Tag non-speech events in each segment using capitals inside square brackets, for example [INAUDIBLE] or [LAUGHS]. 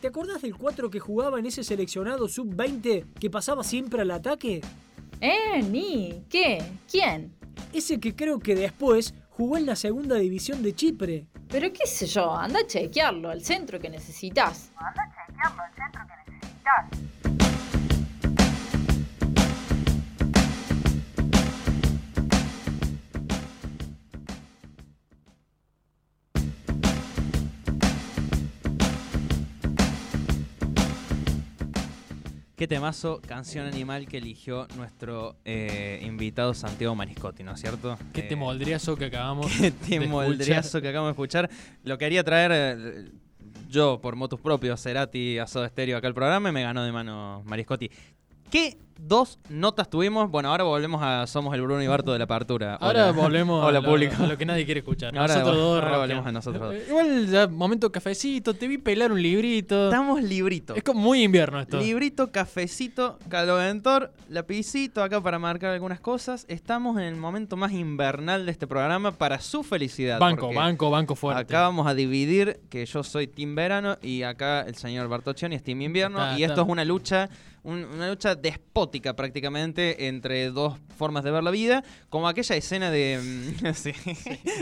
¿Te acordás del 4 que jugaba en ese seleccionado sub-20 que pasaba siempre al ataque? ¿Eh? ¿Ni? ¿Qué? ¿Quién? Ese que creo que después jugó en la segunda división de Chipre. Pero qué sé yo, anda a chequearlo, al centro que necesitas. Anda a chequearlo, al centro que necesitas. Qué temazo, canción animal que eligió nuestro eh, invitado Santiago Mariscotti, ¿no es cierto? Qué Eh, temoldriazo que acabamos Qué de temoldriazo que acabamos de escuchar. Lo quería traer eh, yo por motus propios, Cerati, a Soda Stereo acá al programa y me ganó de mano Mariscotti. ¿Qué dos notas tuvimos? Bueno, ahora volvemos a Somos el Bruno y Barto de la apertura. Ahora volvemos Hola, a, lo, público. a lo que nadie quiere escuchar. Ahora nosotros dos. ahora volvemos a nosotros dos. Eh, Igual ya momento cafecito, te vi pelar un librito. Estamos librito. Es como muy invierno esto. Librito, cafecito, caloventor, lapicito acá para marcar algunas cosas. Estamos en el momento más invernal de este programa para su felicidad. banco, banco, banco fuerte. Acá vamos a dividir que yo soy Team Verano y acá el señor Bartoccioni es Team Invierno. Está- y esto es una lucha, un- una lucha despótica prácticamente entre dos formas de ver la vida, como aquella escena de mm, [LAUGHS] sí,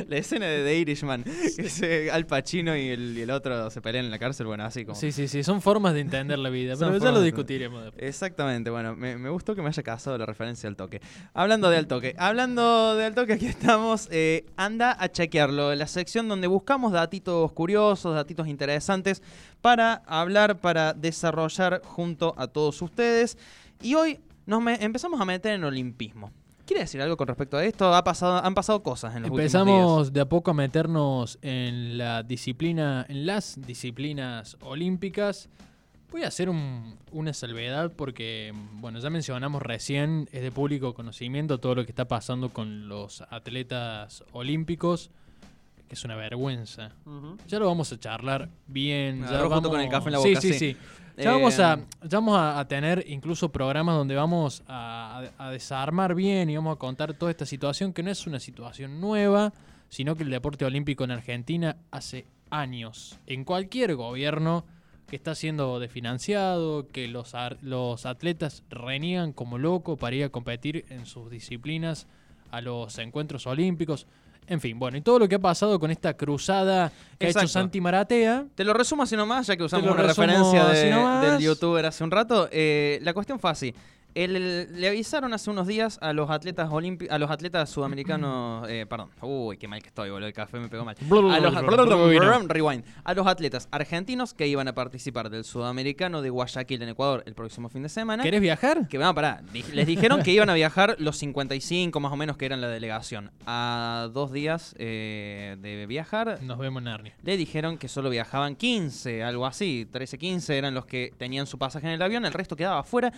la escena de The Irishman, que se- Al Pacino y el, y el otro se pelean en la cárcel, bueno, así como Sí, sí, sí, son formas de entender la vida, [LAUGHS] pero ya lo discutiremos después. Exactamente, bueno, me, me gustó que me haya casado la referencia al toque. Hablando de al toque, hablando de al toque, aquí estamos. eh, anda a chequearlo, la sección donde buscamos datitos curiosos, datitos interesantes para hablar, para desarrollar junto a todos ustedes. Y hoy nos empezamos a meter en olimpismo. ¿Quiere decir algo con respecto a esto? Han pasado cosas en los. Empezamos de a poco a meternos en la disciplina, en las disciplinas olímpicas. Voy a hacer un- una salvedad porque, bueno, ya mencionamos recién, es de público conocimiento todo lo que está pasando con los atletas olímpicos, que es una vergüenza. Ya lo vamos a charlar bien. Ya junto vamos... con el café en la boca, sí, sí. sí. Ya vamos, a, Eh, ya vamos a, a tener incluso programas donde vamos a, desarmar bien y vamos a contar toda esta situación que no es una situación nueva, sino que el deporte olímpico en Argentina hace años, en cualquier gobierno que está siendo desfinanciado, que los, ar- los atletas reniegan como loco para ir a competir en sus disciplinas a los encuentros olímpicos. En fin, bueno, y todo lo que ha pasado con esta cruzada que ha hecho. Santi Maratea. Te lo resumo así nomás, ya que usamos una referencia de- del youtuber hace un rato. Eh, la cuestión fue así. El- el- le avisaron hace unos días a los atletas olimpi- a los atletas sudamericanos, eh, perdón, uy, qué mal que estoy, boludo, el café me pegó mal. A los, rewind. a los atletas argentinos que iban a participar del sudamericano de Guayaquil en Ecuador el próximo fin de semana. ¿Querés viajar? Que van a parar. Les dijeron que iban a viajar los 55 más o menos que eran la delegación. A dos días eh, de viajar, Nos vemos en Narnia. le dijeron que solo viajaban 15, algo así, 13, 15 eran los que tenían su pasaje en el avión, el resto quedaba afuera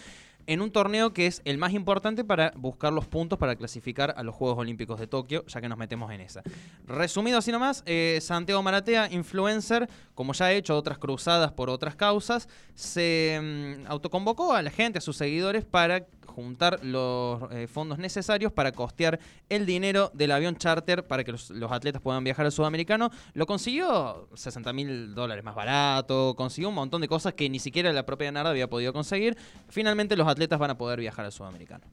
en un torneo que es el más importante para buscar los puntos para clasificar a los Juegos Olímpicos de Tokio, ya que nos metemos en esa. Resumido así nomás, eh, Santiago Maratea, influencer, como ya ha hecho otras cruzadas por otras causas, se mm, autoconvocó a la gente, a sus seguidores, para juntar los eh, fondos necesarios para costear el dinero del avión charter para que los, atletas puedan viajar al sudamericano. Lo consiguió 60 mil dólares más barato, consiguió un montón de cosas que ni siquiera la propia Narda había podido conseguir. Finalmente los atletas van a poder viajar al sudamericano.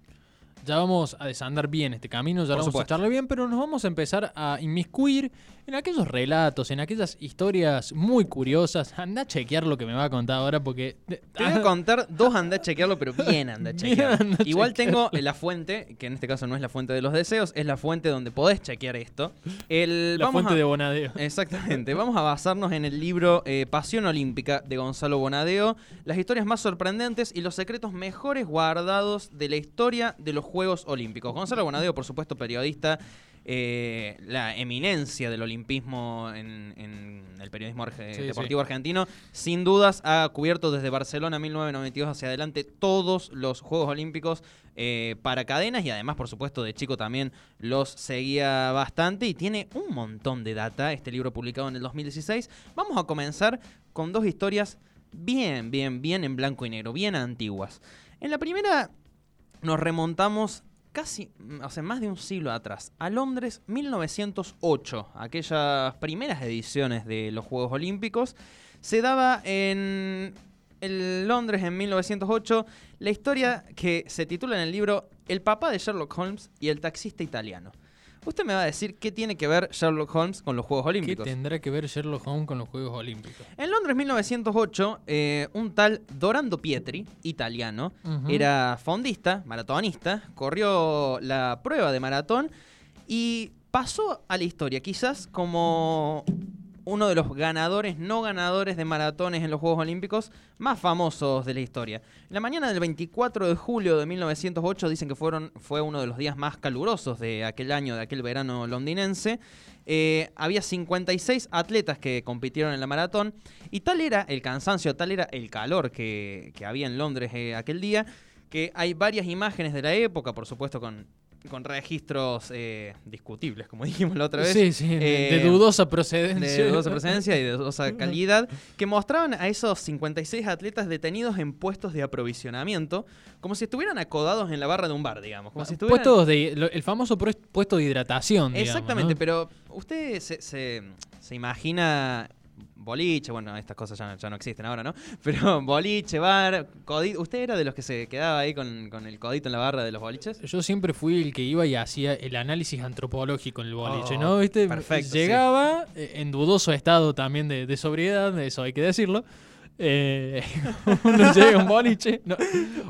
Ya vamos a desandar bien este camino, ya Por lo vamos supuesto. a echarle bien, pero nos vamos a empezar a inmiscuir en aquellos relatos, en aquellas historias muy curiosas. Anda a chequear lo que me va a contar ahora porque... Te voy a [LAUGHS] contar dos anda a chequearlo, pero bien anda a [LAUGHS] chequearlo. anda Igual chequearlo. tengo la fuente, que en este caso no es la fuente de los deseos, es la fuente donde podés chequear esto. El, La vamos fuente a- de Bonadeo. Exactamente. Vamos a basarnos en el libro eh, Pasión Olímpica de Gonzalo Bonadeo, las historias más sorprendentes y los secretos mejores guardados de la historia de los Juegos Olímpicos. Gonzalo Bonadeo, por supuesto, periodista, eh, la eminencia del olimpismo en, en el periodismo arge- Sí, deportivo argentino, sin dudas ha cubierto desde Barcelona 1992 hacia adelante todos los Juegos Olímpicos eh, para cadenas y además, por supuesto, de chico también los seguía bastante y tiene un montón de data, este libro publicado en el 2016. Vamos a comenzar con dos historias bien, bien, bien en blanco y negro, bien antiguas. En la primera nos remontamos casi, mm, sea, más de un siglo atrás, a Londres 1908, aquellas primeras ediciones de los Juegos Olímpicos. se daba en Londres en 1908 la historia que se titula en el libro El papá de Sherlock Holmes y el taxista italiano. Usted me va a decir qué tiene que ver Sherlock Holmes con los Juegos ¿Qué Olímpicos. tendrá que ver Sherlock Holmes con los Juegos Olímpicos? En Londres 1908, eh, un tal Dorando Pietri, italiano, era fondista, maratonista, corrió la prueba de maratón y pasó a la historia quizás como uno de los ganadores, no ganadores de maratones en los Juegos Olímpicos más famosos de la historia. En la mañana del 24 de julio de 1908 dicen que fueron, fue uno de los días más calurosos de aquel año, de aquel verano londinense. Eh, había 56 atletas que compitieron en la maratón y tal era el cansancio, tal era el calor que, que había en Londres eh, aquel día, que hay varias imágenes de la época, por supuesto con, con registros eh, discutibles, como [LAUGHS] dijimos la otra vez. Sí, sí, de- de Eh, dudosa procedencia. de dudosa presencia y de dudosa [LAUGHS] calidad, que mostraban a esos 56 atletas detenidos en puestos de aprovisionamiento, como si estuvieran acodados en la barra de un bar, digamos. Como si estuvieran... Puestos de, lo- el famoso puesto de hidratación. digamos, Exactamente, ¿no? pero usted se, se- se imagina boliche, bueno, estas cosas ya, no- ya no existen ahora, ¿no? [LAUGHS] Pero boliche, bar, codito. ¿Usted era de los que se quedaba ahí con, con el codito en la barra de los boliches? Yo siempre fui el que iba y hacía el análisis antropológico en el boliche, Oh, ¿no? ¿Viste? perfecto. Llegaba eh, en dudoso estado también de, de sobriedad, eso hay que decirlo. Eh, [LAUGHS] uno llega a un boliche. no,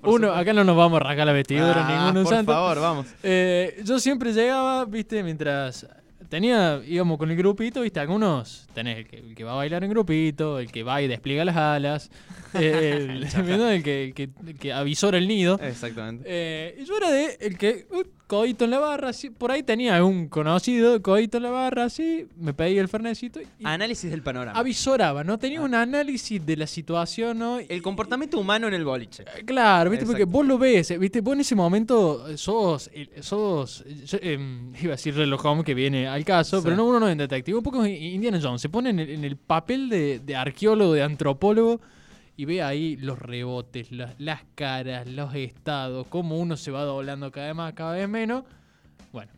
uno, acá no nos vamos a rasgar la vestidura, Ah, ninguno por santo. favor, vamos. Eh, yo siempre llegaba, viste, mientras tenía, íbamos con el grupito, viste, algunos tenés el que, el que va a bailar en grupito, el que va y despliega las alas, [LAUGHS] eh, el, el que, que, el que avisora el nido. Exactamente. Eh, y yo era de el que, uh, codito en la barra, así, por ahí tenía un conocido, codito en la barra, así, me pedía el fernecito y Análisis del panorama. avisoraba, ¿no? Ah. Tenía un análisis de la situación, ¿no? El comportamiento humano en el boliche. Eh, Claro, ¿viste? Porque vos lo ves, eh, ¿viste? Vos en ese momento eh, sos, eh, sos em, iba a decir Holmes que viene al caso, Sí. pero no uno no es detective, un poco Indiana Jones, se pone en el, en el papel de, de arqueólogo, de antropólogo y ve ahí los rebotes, las, las caras, los estados, cómo uno se va doblando cada vez más, cada vez menos. Bueno,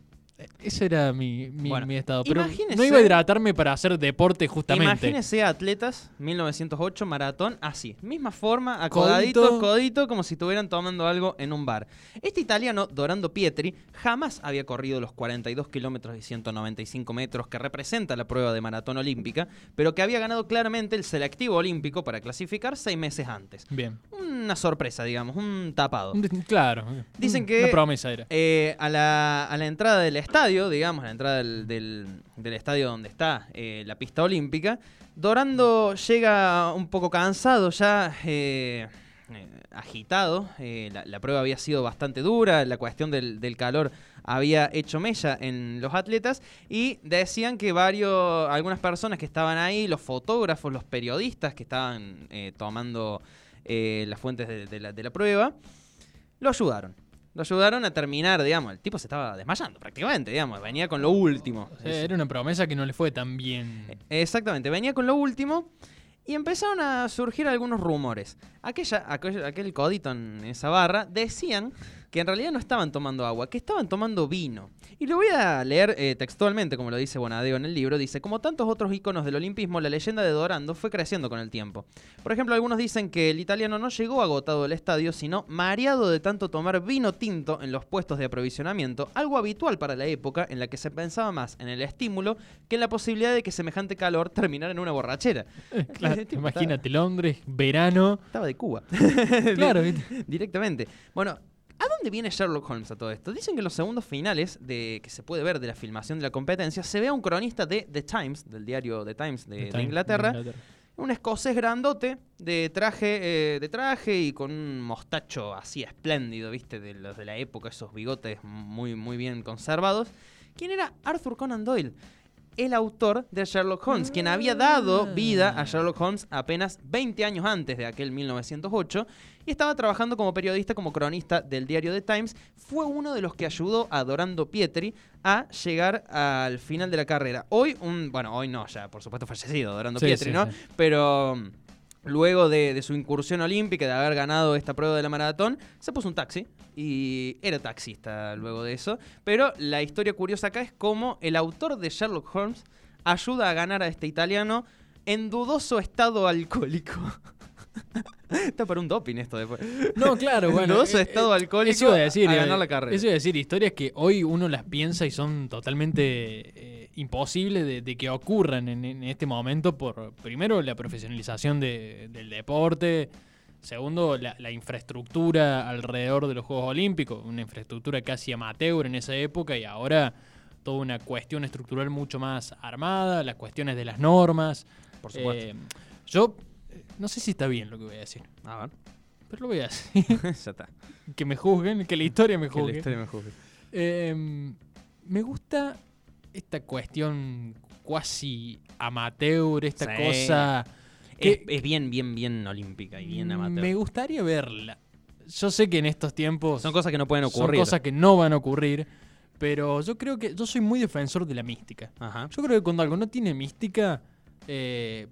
ese era mi, mi, Bueno, mi estado, pero no iba a hidratarme para hacer deporte justamente. Imagínese atletas, 1908, maratón, así. Misma forma, acodaditos, Codito. codito, como si estuvieran tomando algo en un bar. Este italiano, Dorando Pietri, jamás había corrido los 42 kilómetros y 195 metros que representa la prueba de maratón olímpica, pero que había ganado claramente el selectivo olímpico para clasificar seis meses antes. Bien. Una sorpresa, digamos, un tapado. Claro. Dicen un- que- Una promesa era. Eh, a, la, a la entrada del estadio, digamos, a la entrada del, estadio donde está eh, la pista olímpica, Dorando llega un poco cansado, ya eh, eh, agitado. eh, la, prueba había sido bastante dura, la cuestión del, calor había hecho mella en los atletas y decían que varios, algunas personas que estaban ahí, los fotógrafos, los periodistas que estaban tomando las fuentes de la prueba, lo ayudaron. Lo ayudaron a terminar, digamos. El tipo se estaba desmayando prácticamente, digamos. Venía con lo último. O sea, era una promesa que no le fue tan bien. Exactamente, venía con lo último y empezaron a surgir algunos rumores. Aquella, aquel, aquel codito en esa barra decían que en realidad no estaban tomando agua, que estaban tomando vino. Y lo voy a leer eh, textualmente, como lo dice Bonadeo en el libro. Dice, como tantos otros íconos del olimpismo, la leyenda de Dorando fue creciendo con el tiempo. Por ejemplo, algunos dicen que el italiano no llegó agotado del estadio, sino mareado de tanto tomar vino tinto en los puestos de aprovisionamiento, algo habitual para la época en la que se pensaba más en el estímulo que en la posibilidad de que semejante calor terminara en una borrachera. [LAUGHS] [LAUGHS] Claro, imagínate, Londres, verano. Estaba de Cuba. Claro. [LAUGHS] Directamente. Bueno, ¿a dónde viene Sherlock Holmes a todo esto? Dicen que en los segundos finales de que se puede ver de la filmación de la competencia, se ve a un cronista de The Times, del diario The Times de, Inglaterra, un escocés grandote de traje, eh, de traje y con un mostacho así espléndido, ¿viste? De los de la época, esos bigotes muy, muy bien conservados. ¿Quién era Arthur Conan Doyle? El autor de Sherlock Holmes, quien había dado vida a Sherlock Holmes apenas 20 años antes de aquel 1908 y estaba trabajando como periodista, como cronista del diario The Times. Fue uno de los que ayudó a Dorando Pietri a llegar al final de la carrera. Hoy, un, bueno, hoy no, ya por supuesto fallecido Dorando Sí, Pietri, sí, ¿no? sí. Pero mm, luego de, de su incursión olímpica, de haber ganado esta prueba de la maratón, se puso un taxi y era taxista luego de eso. Pero la historia curiosa acá es cómo el autor de Sherlock Holmes ayuda a ganar a este italiano en dudoso estado alcohólico. [LAUGHS] Está para un doping esto después. No, claro, En bueno. dudoso eh, estado eh, alcohólico eso iba a decir, a eh, ganar la carrera. Eso iba a decir, historias que hoy uno las piensa y son totalmente eh, imposibles de, de que ocurran en, en este momento por, primero, la profesionalización de- del deporte, segundo, la, la infraestructura alrededor de los Juegos Olímpicos, una infraestructura casi amateur en esa época y ahora toda una cuestión estructural mucho más armada, las cuestiones de las normas. Por supuesto. Eh, yo eh, no sé si está bien lo que voy a decir, a ver, pero lo voy a decir. [LAUGHS] ya está. que me juzguen, que la historia me Que la juzgue. historia me juzgue. Eh, me gusta esta cuestión cuasi amateur, esta Sí. cosa Es, bien, bien, bien olímpica y bien amateur. me gustaría verla. Yo sé que en estos tiempos Son cosas que no pueden son ocurrir. cosas que no van a ocurrir, pero yo creo que yo soy muy defensor de la mística. Ajá. Yo creo que cuando algo no tiene mística, eh,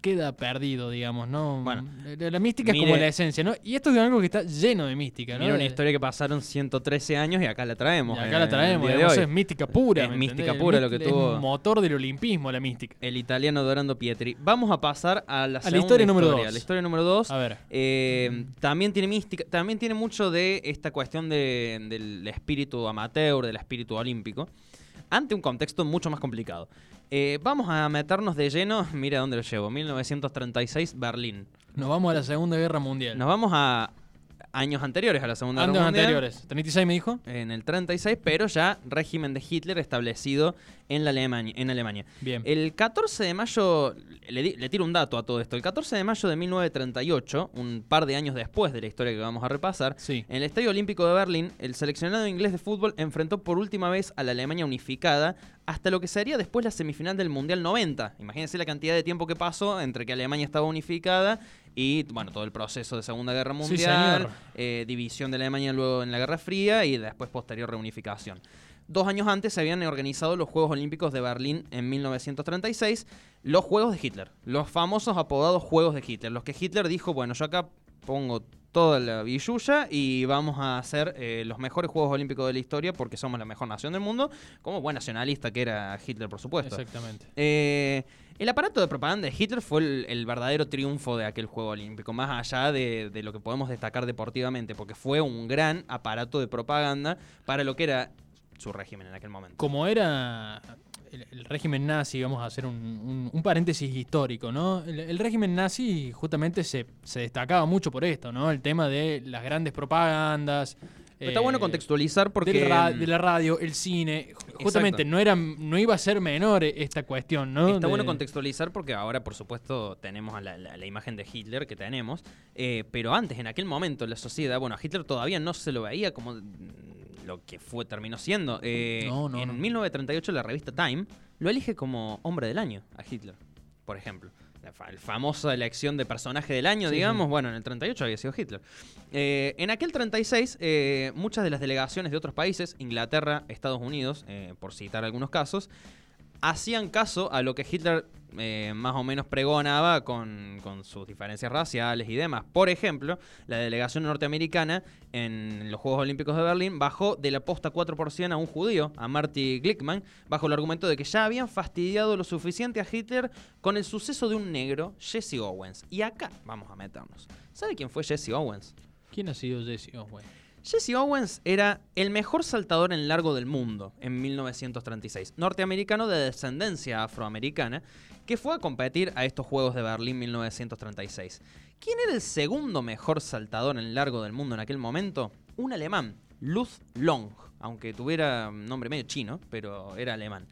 queda perdido, digamos, ¿no? Bueno, la, la mística es como la esencia, ¿no? Y esto es algo que está lleno de mística, ¿no? Mira una historia que pasaron 113 años y acá la traemos. y en acá la el traemos, digamos, hoy. es mística pura. Es ¿me mística pura El lo que es tuvo- motor del olimpismo, la mística. El italiano Dorando Pietri. Vamos a pasar a la, la segunda historia número historia, dos. La historia número 2. A ver. Eh, también tiene mística, también tiene mucho de esta cuestión de- del espíritu amateur, del espíritu olímpico, ante un contexto mucho más complicado. Eh, vamos a meternos de lleno, [LAUGHS] mira dónde lo llevo, 1936, Berlín. Nos vamos a la Segunda Guerra Mundial. Nos vamos a años anteriores a la Segunda Años Guerra Mundial. anteriores. ¿36 me dijo? En el 36, pero ya régimen de Hitler establecido en, la Alemania, en Alemania. Bien. El 14 de mayo, le, di- le tiro un dato a todo esto, el 14 de mayo de 1938, un par de años después de la historia que vamos a repasar, Sí. en el Estadio Olímpico de Berlín, el seleccionado inglés de fútbol enfrentó por última vez a la Alemania unificada hasta lo que sería después la semifinal del Mundial 90. Imagínense la cantidad de tiempo que pasó entre que Alemania estaba unificada y, bueno, todo el proceso de Segunda Guerra Mundial, eh, división de Alemania luego en la Guerra Fría y después posterior reunificación. Dos años antes se habían organizado los Juegos Olímpicos de Berlín en 1936, los Juegos de Hitler, los famosos apodados Juegos de Hitler, los que Hitler dijo, bueno, yo acá pongo toda la billulla y vamos a hacer eh, los mejores Juegos Olímpicos de la historia porque somos la mejor nación del mundo, como buen nacionalista que era Hitler, por supuesto. Exactamente. Eh, el aparato de propaganda de Hitler fue el, el verdadero triunfo de aquel Juego Olímpico, más allá de, de lo que podemos destacar deportivamente, porque fue un gran aparato de propaganda para lo que era su régimen en aquel momento. Como era el, el régimen nazi, vamos a hacer un, un- un paréntesis histórico, ¿no? El, el régimen nazi justamente se, se destacaba mucho por esto, ¿no? El tema de las grandes propagandas. Pero Está bueno eh, contextualizar porque... de la radio, el cine. Ju- Justamente no era no iba a ser menor esta cuestión, ¿no? Está De- bueno contextualizar porque ahora, por supuesto, tenemos a la, la- la imagen de Hitler que tenemos, eh, pero antes, en aquel momento, la sociedad, bueno, a Hitler todavía no se lo veía como lo que fue terminó siendo. Eh, No, no, en no. 1938 la revista Time lo elige como hombre del año a Hitler, por ejemplo. La fa- famosa elección de personaje del año, Sí, digamos, bueno, en el 38 había sido Hitler. Eh, en aquel 36, eh, muchas de las delegaciones de otros países, Inglaterra, Estados Unidos, por citar algunos casos, hacían caso a lo que Hitler eh, más o menos pregonaba con, con sus diferencias raciales y demás. Por ejemplo, la delegación norteamericana en los Juegos Olímpicos de Berlín bajó de la posta 4% a un judío, a Marty Glickman, bajo el argumento de que ya habían fastidiado lo suficiente a Hitler con el suceso de un negro, Jesse Owens. Y acá vamos a meternos. ¿Sabe quién fue Jesse Owens? ¿Quién ha sido Jesse Owens? Jesse Owens era el mejor saltador en largo del mundo en 1936, norteamericano de descendencia afroamericana, que fue a competir a estos Juegos de Berlín 1936. ¿Quién era el segundo mejor saltador en largo del mundo en aquel momento? Un alemán, Lutz Long, aunque tuviera nombre medio chino, pero era alemán.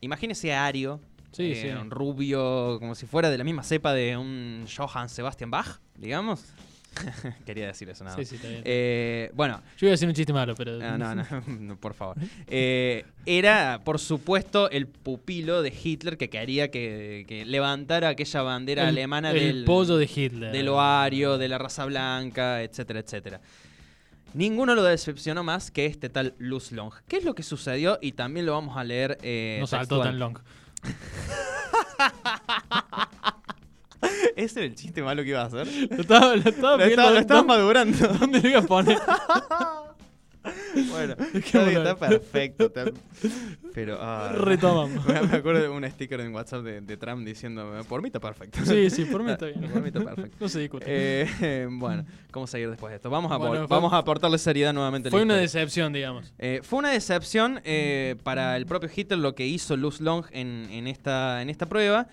Imagínese a Ario, Sí, eh, sí. un rubio, como si fuera de la misma cepa de un Johann Sebastian Bach, digamos. [LAUGHS] Quería decir eso nada Sí, sí, está bien. Eh, bueno, Yo iba a decir un chiste malo, pero. no, no, no, [LAUGHS] no, por favor. [LAUGHS] Eh, era, por supuesto, el pupilo de Hitler que quería que, que levantara aquella bandera El- alemana el del, pollo de Hitler. del oario, de la raza blanca, etcétera, etcétera. Ninguno lo decepcionó más que este tal Luz Long. ¿Qué es lo que sucedió? Y también lo vamos a leer. eh, No saltó tan long. ¿Ese era el chiste malo que iba a hacer? Lo estaba, lo estaba [LAUGHS] Lo viendo estaba, lo estaba dónde- madurando. [LAUGHS] ¿Dónde lo iba a poner? [LAUGHS] Bueno, está, bien, está perfecto. está- Pero. ah, Retomamos. Me acuerdo de un sticker en WhatsApp de, de Trump diciendo: Por mí está perfecto. Sí, sí, por mí está bien. Por mí está perfecto. No se discute. Eh, bueno, ¿cómo seguir después de esto? Vamos a, Bueno, fue- vamos a aportarle seriedad nuevamente. la Fue una decepción, digamos. Eh, fue una decepción eh, para el propio Hitler lo que hizo Luz Long en, en esta, en esta prueba,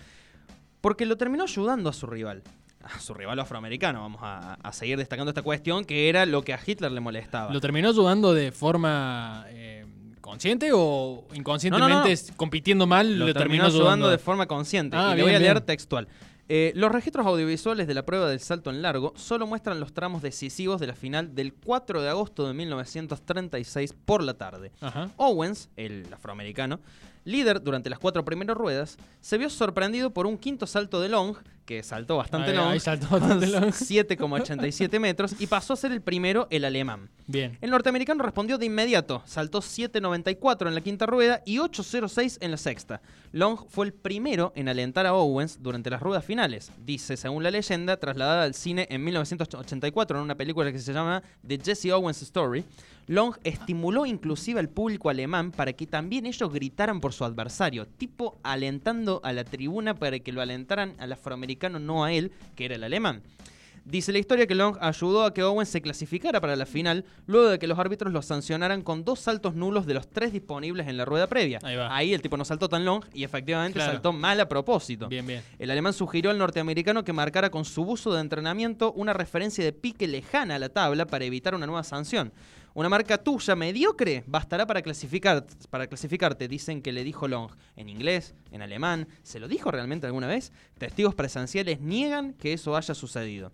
porque lo terminó ayudando a su rival. A su rival afroamericano, vamos a, a seguir destacando esta cuestión, que era lo que a Hitler le molestaba. ¿Lo terminó ayudando de forma eh, consciente o inconscientemente No, no, no. s- compitiendo mal lo lo terminó ayudando de forma consciente. Ah, y le voy a leer bien. textual. Eh, los registros audiovisuales de la prueba del salto en largo solo muestran los tramos decisivos de la final del 4 de agosto de 1936 por la tarde. Ajá. Owens, el afroamericano, líder durante las cuatro primeras ruedas, se vio sorprendido por un quinto salto de long, que saltó bastante long. 7,87 [LAUGHS] metros, y pasó a ser el primero el alemán. Bien. El norteamericano respondió de inmediato, saltó 7.94 en la quinta rueda y 8.06 en la sexta. Long fue el primero en alentar a Owens durante las ruedas finales, dice según la leyenda, trasladada al cine en 1984 en una película que se llama The Jesse Owens Story. Long estimuló inclusive al público alemán para que también ellos gritaran por su adversario, tipo alentando a la tribuna para que lo alentaran al afroamericano, no a él, que era el alemán. Dice la historia que Long ayudó a que Owens se clasificara para la final luego de que los árbitros lo sancionaran con dos saltos nulos de los tres disponibles en la rueda previa. Ahí va. el tipo no saltó tan long y efectivamente Claro. saltó mal a propósito. Bien, bien. El alemán sugirió al norteamericano que marcara con su buzo de entrenamiento una referencia de pique lejana a la tabla para evitar una nueva sanción. Una marca tuya mediocre bastará para, clasificar, para clasificarte, dicen que le dijo Long. En inglés, en alemán, ¿se lo dijo realmente alguna vez? Testigos presenciales niegan que eso haya sucedido.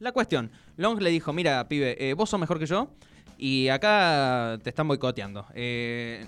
La cuestión, Long le dijo, mira, pibe, eh, vos sos mejor que yo y acá te están boicoteando. Eh,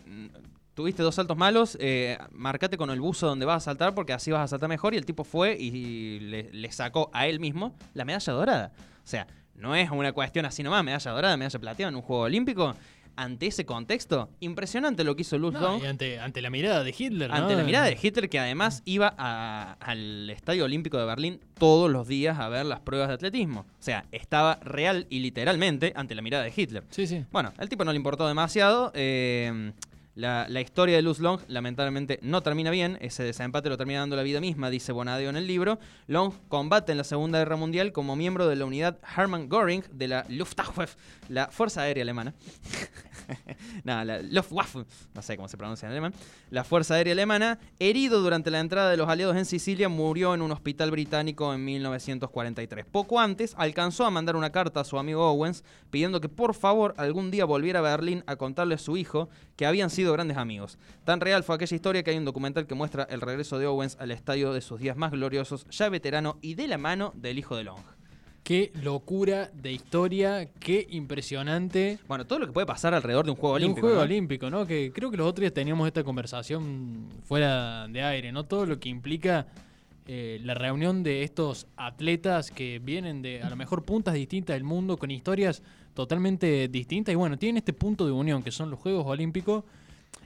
tuviste dos saltos malos, eh, marcate con el buzo donde vas a saltar porque así vas a saltar mejor. Y el tipo fue y le, le sacó a él mismo la medalla dorada. O sea, no es una cuestión así nomás, medalla dorada, medalla plateada en un juego olímpico. Ante ese contexto, impresionante lo que hizo Luz No, y ante, ante la mirada de Hitler, ¿no? Ante la mirada de Hitler, que además iba a- al Estadio Olímpico de Berlín todos los días a ver las pruebas de atletismo. O sea, estaba real y literalmente ante la mirada de Hitler. Sí, sí. Bueno, al tipo no le importó demasiado. eh, la, historia de Luz Long lamentablemente no termina bien. Ese desempate lo termina dando la vida misma, dice Bonadeo en el libro. Long combate en la Segunda Guerra Mundial como miembro de la unidad Hermann Göring de la Luftwaffe, la Fuerza Aérea Alemana. [LAUGHS] [LAUGHS] no, la Luftwaffe, no sé cómo se pronuncia en alemán. La Fuerza Aérea Alemana, herido durante la entrada de los aliados en Sicilia, murió en un hospital británico en 1943. Poco antes, alcanzó a mandar una carta a su amigo Owens pidiendo que por favor algún día volviera a Berlín a contarle a su hijo que habían sido grandes amigos. Tan real fue aquella historia que hay un documental que muestra el regreso de Owens al estadio de sus días más gloriosos, ya veterano y de la mano del hijo de Long. Qué locura de historia, qué impresionante. Bueno, todo lo que puede pasar alrededor de un juego de un olímpico. juego ¿no? olímpico, ¿no? Que creo que los otros días teníamos esta conversación fuera de aire, ¿no? Todo lo que implica eh, la reunión de estos atletas que vienen de a lo mejor puntas distintas del mundo con historias totalmente distintas y bueno, tienen este punto de unión que son los Juegos Olímpicos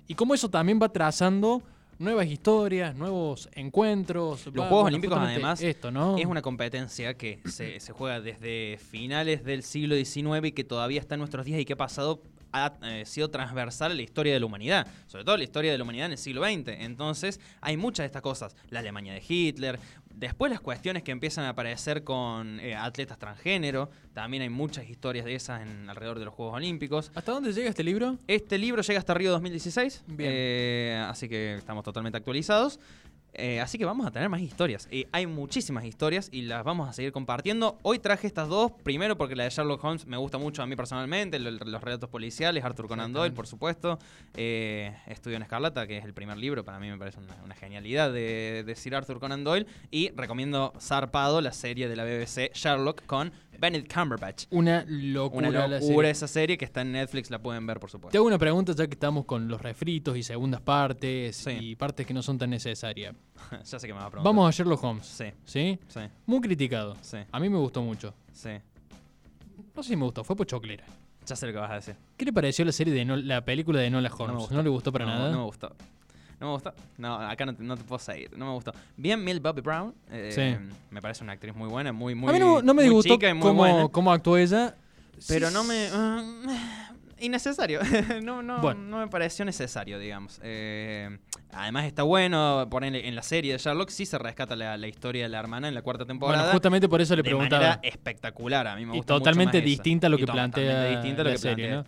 y cómo eso también va trazando nuevas historias, nuevos encuentros. Los va- Juegos bueno, Olímpicos, además, esto, ¿no? Es una competencia que se, se juega desde finales del siglo XIX y que todavía está en nuestros días y que ha pasado ha eh, sido transversal a la historia de la humanidad, sobre todo la historia de la humanidad en el siglo XX. Entonces, hay muchas de estas cosas. La Alemania de Hitler, después las cuestiones que empiezan a aparecer con eh, atletas transgénero, también hay muchas historias de esas en, alrededor de los Juegos Olímpicos. ¿Hasta dónde llega este libro? Este libro llega hasta Río 2016, Bien. eh, así que estamos totalmente actualizados. Eh, así que vamos a tener más historias. Eh, hay muchísimas historias y las vamos a seguir compartiendo. Hoy traje estas dos, primero porque la de Sherlock Holmes me gusta mucho a mí personalmente, lo- los relatos policiales, Arthur Conan Doyle, por supuesto. Eh, Estudio en Escarlata, que es el primer libro, para mí me parece una, una genialidad de, de Sir Arthur Conan Doyle. Y recomiendo zarpado la serie de la BBC Sherlock con Benedict Cumberbatch. Una locura. Una la locura serie. esa serie que está en Netflix, la pueden ver por Te supuesto. hago una pregunta ya que estamos con los refritos y segundas partes Sí. y partes que no son tan necesarias. [LAUGHS] ya sé que me va a preguntar. Vamos a Sherlock Holmes. Sí, ¿Sí? sí, Muy criticado. sí, A mí me gustó mucho. sí. No sé si me gustó, fue pochoclera. Ya sé lo que vas a decir. ¿Qué le pareció la serie de No- la película de Nola Holmes? me No, gustó. le gustó para no, nada? No me gustó. No me gustó. No, acá no te, no te puedo seguir. No me gustó. Bien, Millie Bobby Brown. eh, Sí. Me parece una actriz muy buena, muy, muy. a mí no, no me disgustó cómo, cómo actuó ella. Pero Sí, no me. ah, innecesario. [LAUGHS] no, no, Bueno. no me pareció necesario, digamos. Eh, además está bueno, ponerle en la serie de Sherlock sí se rescata la, la historia de la hermana en la cuarta temporada. Bueno, justamente por eso le de preguntaba. manera espectacular, a mí me Y gusta mucho totalmente más esa. distinta a lo Y que plantea distinta a lo la que serie, plantea. ¿no?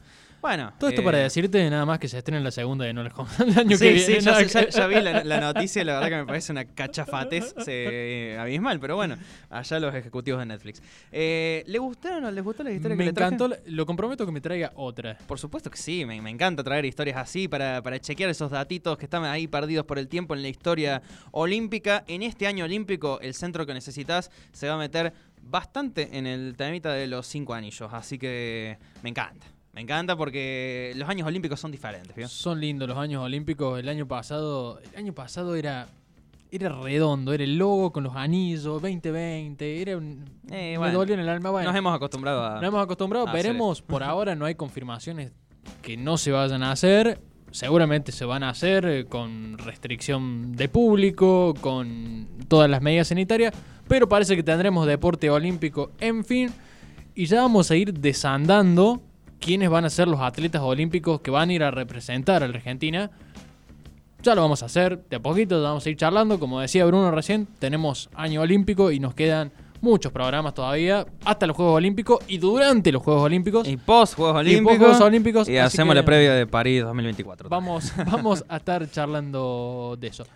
Bueno. Todo esto eh, para decirte nada más que se estrena la segunda de No les el año Sí, que sí, viene. sé, ya- que- ya vi la, la noticia la verdad que me parece una cachafatez [LAUGHS] eh, abismal, pero bueno, allá los ejecutivos de Netflix. Eh, ¿Le gustaron o les gustó la historia que Me le traje? encantó, lo comprometo que me traiga otra. Por supuesto que sí, me, me encanta traer historias así para, para chequear esos datitos que están ahí perdidos por el tiempo en la historia olímpica. En este año olímpico, el centro que necesitas se va a meter bastante en el temita de los cinco anillos, así que me encanta. Me encanta porque los años olímpicos son diferentes, ¿vio? Son lindos los años olímpicos. El año pasado, el año pasado era era redondo, era el logo con los anillos 2020, era un Eh, me bueno, dolió en el alma. Bueno, Nos hemos acostumbrado a... nos hemos acostumbrado, veremos. Por [LAUGHS] ahora no hay confirmaciones que no se vayan a hacer. Seguramente se van a hacer eh, con restricción de público, con todas las medidas sanitarias, pero parece que tendremos deporte olímpico, en fin, y ya vamos a ir desandando quiénes van a ser los atletas olímpicos que van a ir a representar a la Argentina. Ya lo vamos a hacer de a poquito, vamos a ir charlando. Como decía Bruno recién, tenemos año olímpico y nos quedan muchos programas todavía hasta los Juegos Olímpicos y durante los Juegos Olímpicos. Y post Juegos Y Olímpicos. post Juegos Olímpicos, Y hacemos que la previa de París 2024. Vamos, [LAUGHS] vamos a estar charlando de eso.